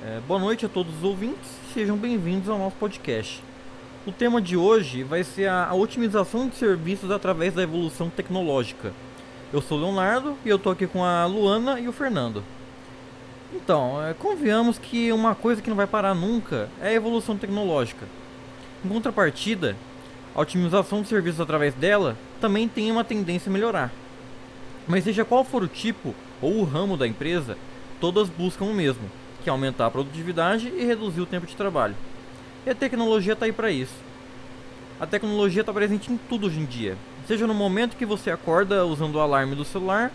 É, boa noite a todos os ouvintes, sejam bem-vindos ao nosso podcast. O tema de hoje vai ser a, a otimização de serviços através da evolução tecnológica. Eu sou o Leonardo e eu estou aqui com a Luana e o Fernando. Então, é, convenhamos que uma coisa que não vai parar nunca é a evolução tecnológica. Em contrapartida, a otimização de serviços através dela também tem uma tendência a melhorar. Mas seja qual for o tipo ou o ramo da empresa, todas buscam o mesmo, que é aumentar a produtividade e reduzir o tempo de trabalho. E a tecnologia está aí para isso. A tecnologia está presente em tudo hoje em dia, seja no momento que você acorda usando o alarme do celular,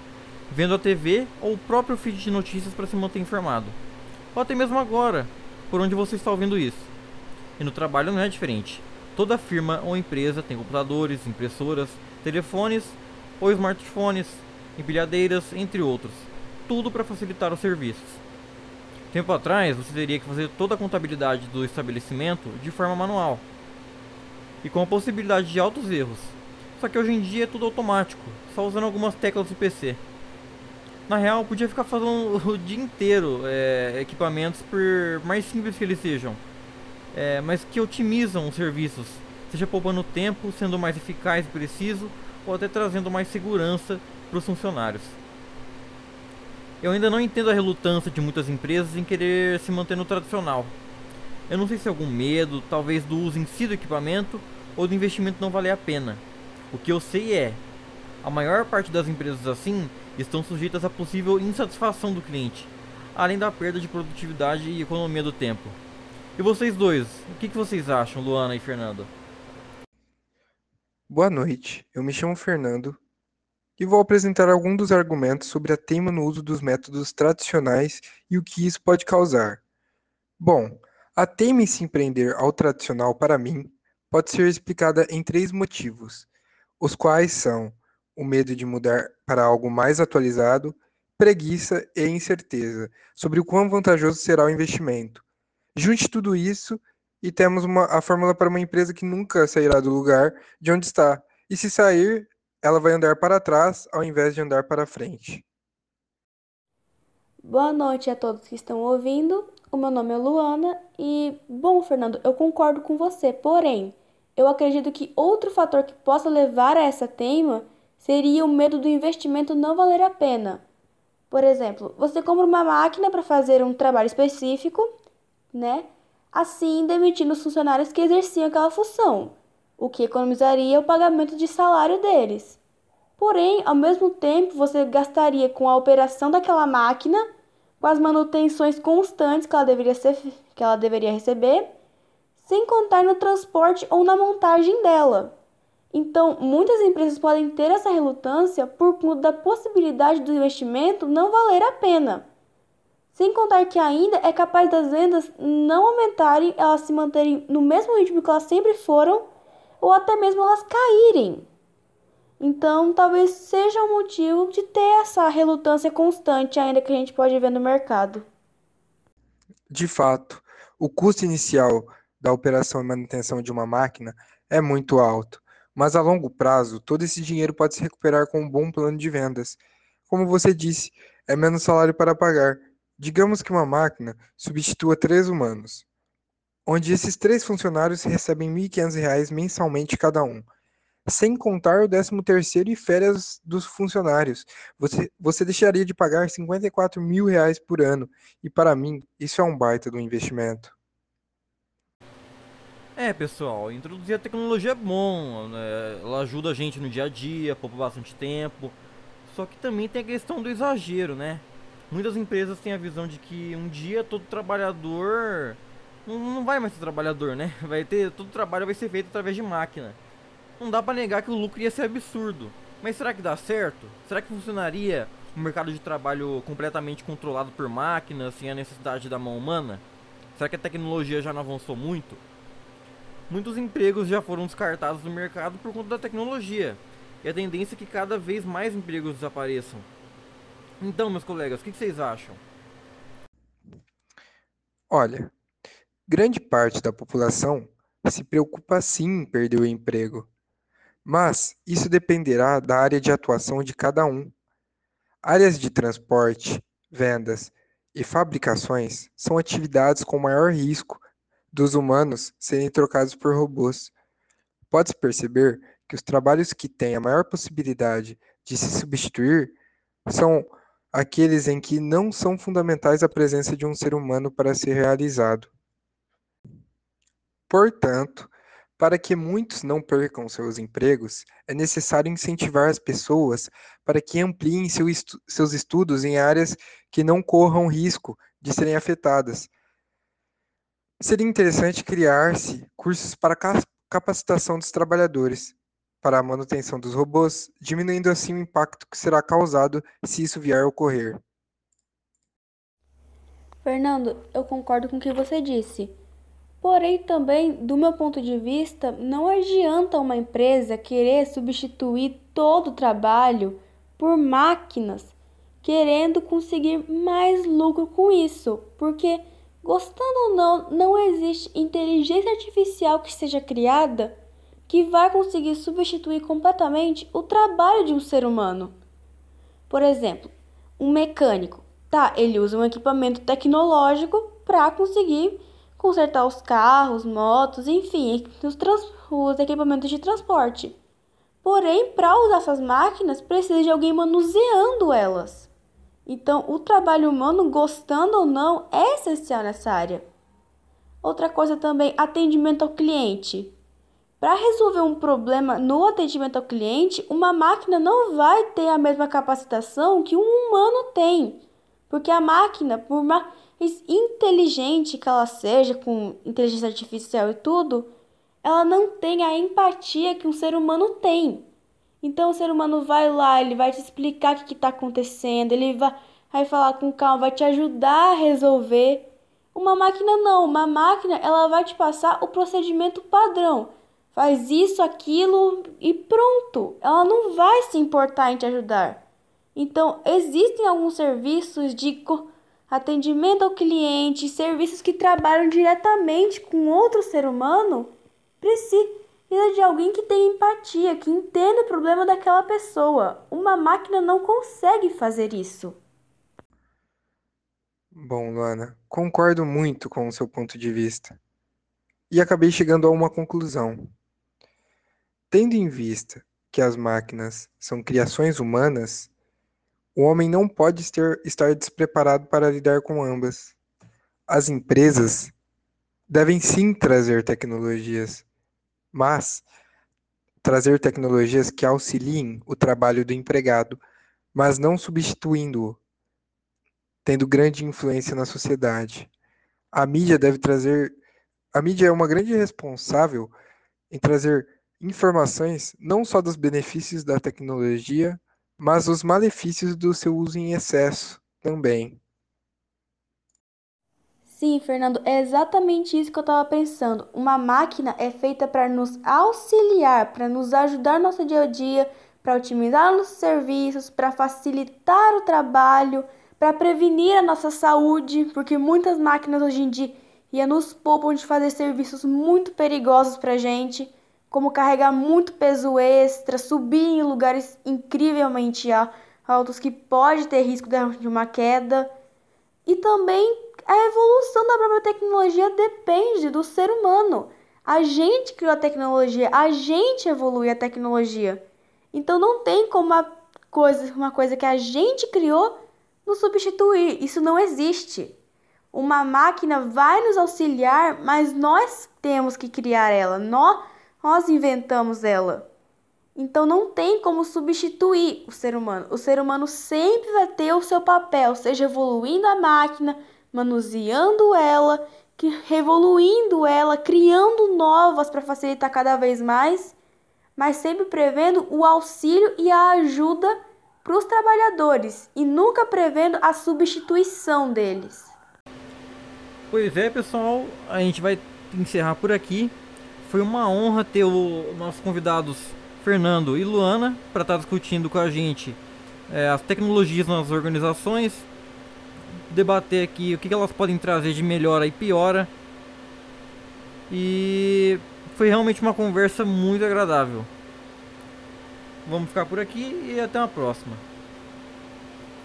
vendo a TV ou o próprio feed de notícias para se manter informado, ou até mesmo agora, por onde você está ouvindo isso. E no trabalho não é diferente. Toda firma ou empresa tem computadores, impressoras, telefones ou smartphones, empilhadeiras, entre outros. Tudo para facilitar os serviços. Tempo atrás, você teria que fazer toda a contabilidade do estabelecimento de forma manual e com a possibilidade de altos erros. Só que hoje em dia é tudo automático, só usando algumas teclas do PC. Na real, podia ficar fazendo o dia inteiro é, equipamentos, por mais simples que eles sejam, é, mas que otimizam os serviços, seja poupando tempo, sendo mais eficaz e preciso, ou até trazendo mais segurança para os funcionários. Eu ainda não entendo a relutância de muitas empresas em querer se manter no tradicional. Eu não sei se é algum medo, talvez do uso em si do equipamento ou do investimento não valer a pena. O que eu sei é, a maior parte das empresas assim estão sujeitas à possível insatisfação do cliente, além da perda de produtividade e economia do tempo. E vocês dois, o que, que vocês acham, Luana e Fernando? Boa noite, eu me chamo Fernando e vou apresentar alguns dos argumentos sobre a teima no uso dos métodos tradicionais e o que isso pode causar. Bom, a teima em se empreender ao tradicional, para mim, pode ser explicada em três motivos, os quais são o medo de mudar para algo mais atualizado, preguiça e incerteza sobre o quão vantajoso será o investimento. Junte tudo isso e temos uma, a fórmula para uma empresa que nunca sairá do lugar de onde está. E se sair, ela vai andar para trás ao invés de andar para frente. Boa noite a todos que estão ouvindo. O meu nome é Luana e, bom, Fernando, eu concordo com você, porém, eu acredito que outro fator que possa levar a essa teima seria o medo do investimento não valer a pena. Por exemplo, você compra uma máquina para fazer um trabalho específico, né? Assim, demitindo os funcionários que exerciam aquela função o que economizaria o pagamento de salário deles. Porém, ao mesmo tempo, você gastaria com a operação daquela máquina, com as manutenções constantes que ela deveria, ser, que ela deveria receber, sem contar no transporte ou na montagem dela. Então, muitas empresas podem ter essa relutância por conta da possibilidade do investimento não valer a pena. Sem contar que ainda é capaz das vendas não aumentarem, elas se manterem no mesmo ritmo que elas sempre foram ou até mesmo elas caírem. Então, talvez seja um motivo de ter essa relutância constante ainda que a gente pode ver no mercado. De fato, o custo inicial da operação e manutenção de uma máquina é muito alto, mas a longo prazo, todo esse dinheiro pode se recuperar com um bom plano de vendas. Como você disse, é menos salário para pagar. Digamos que uma máquina substitua três humanos onde esses três funcionários recebem R$ 1.500 mensalmente cada um, sem contar o 13º e férias dos funcionários. Você, você deixaria de pagar 54 mil reais por ano, e para mim, isso é um baita do investimento. É, pessoal, introduzir a tecnologia é bom, né? ela ajuda a gente no dia a dia, poupa bastante tempo, só que também tem a questão do exagero, né? Muitas empresas têm a visão de que um dia todo trabalhador não, não vai mais ser trabalhador, né? Vai ter todo o trabalho vai ser feito através de máquina. Não dá para negar que o lucro ia ser absurdo. Mas será que dá certo? Será que funcionaria um mercado de trabalho completamente controlado por máquinas, sem a necessidade da mão humana? Será que a tecnologia já não avançou muito? Muitos empregos já foram descartados do mercado por conta da tecnologia. E a tendência é que cada vez mais empregos desapareçam. Então, meus colegas, o que vocês acham? Olha, Grande parte da população se preocupa sim em perder o emprego, mas isso dependerá da área de atuação de cada um. Áreas de transporte, vendas e fabricações são atividades com maior risco dos humanos serem trocados por robôs. Pode-se perceber que os trabalhos que têm a maior possibilidade de se substituir são aqueles em que não são fundamentais a presença de um ser humano para ser realizado. Portanto, para que muitos não percam seus empregos, é necessário incentivar as pessoas para que ampliem seu estu seus estudos em áreas que não corram risco de serem afetadas. Seria interessante criar-se cursos para capacitação dos trabalhadores, para a manutenção dos robôs, diminuindo assim o impacto que será causado se isso vier a ocorrer. Fernando, eu concordo com o que você disse. Porém, também, do meu ponto de vista, não adianta uma empresa querer substituir todo o trabalho por máquinas, querendo conseguir mais lucro com isso, porque gostando ou não, não existe inteligência artificial que seja criada que vai conseguir substituir completamente o trabalho de um ser humano. Por exemplo, um mecânico, tá, ele usa um equipamento tecnológico para conseguir consertar os carros, motos, enfim, os, os equipamentos de transporte. Porém, para usar essas máquinas, precisa de alguém manuseando elas. Então, o trabalho humano, gostando ou não, é essencial nessa área. Outra coisa também, atendimento ao cliente. Para resolver um problema no atendimento ao cliente, uma máquina não vai ter a mesma capacitação que um humano tem. Porque a máquina, por mais inteligente que ela seja, com inteligência artificial e tudo, ela não tem a empatia que um ser humano tem. Então o ser humano vai lá, ele vai te explicar o que está acontecendo, ele vai, vai falar com calma, vai te ajudar a resolver. Uma máquina não, uma máquina ela vai te passar o procedimento padrão. Faz isso, aquilo e pronto. Ela não vai se importar em te ajudar. Então, existem alguns serviços de atendimento ao cliente, serviços que trabalham diretamente com outro ser humano, precisa de alguém que tenha empatia, que entenda o problema daquela pessoa. Uma máquina não consegue fazer isso. Bom, Luana, concordo muito com o seu ponto de vista. E acabei chegando a uma conclusão. Tendo em vista que as máquinas são criações humanas, o homem não pode estar despreparado para lidar com ambas. As empresas devem sim trazer tecnologias, mas trazer tecnologias que auxiliem o trabalho do empregado, mas não substituindo-o, tendo grande influência na sociedade. A mídia deve trazer. A mídia é uma grande responsável em trazer informações não só dos benefícios da tecnologia, mas os malefícios do seu uso em excesso também. Sim, Fernando, é exatamente isso que eu estava pensando. Uma máquina é feita para nos auxiliar, para nos ajudar no nosso dia a dia, para otimizar nossos serviços, para facilitar o trabalho, para prevenir a nossa saúde, porque muitas máquinas hoje em dia nos poupam de fazer serviços muito perigosos para a gente como carregar muito peso extra, subir em lugares incrivelmente altos que pode ter risco de uma queda. E também a evolução da própria tecnologia depende do ser humano. A gente criou a tecnologia, a gente evolui a tecnologia. Então não tem como uma coisa, uma coisa que a gente criou nos substituir. Isso não existe. Uma máquina vai nos auxiliar, mas nós temos que criar ela. Nós nós inventamos ela. Então não tem como substituir o ser humano. O ser humano sempre vai ter o seu papel, seja evoluindo a máquina, manuseando ela, revoluindo ela, criando novas para facilitar cada vez mais, mas sempre prevendo o auxílio e a ajuda para os trabalhadores e nunca prevendo a substituição deles. Pois é, pessoal, a gente vai encerrar por aqui. Foi uma honra ter os nossos convidados Fernando e Luana para estar tá discutindo com a gente é, as tecnologias nas organizações, debater aqui o que, que elas podem trazer de melhora e piora. E foi realmente uma conversa muito agradável. Vamos ficar por aqui e até uma próxima.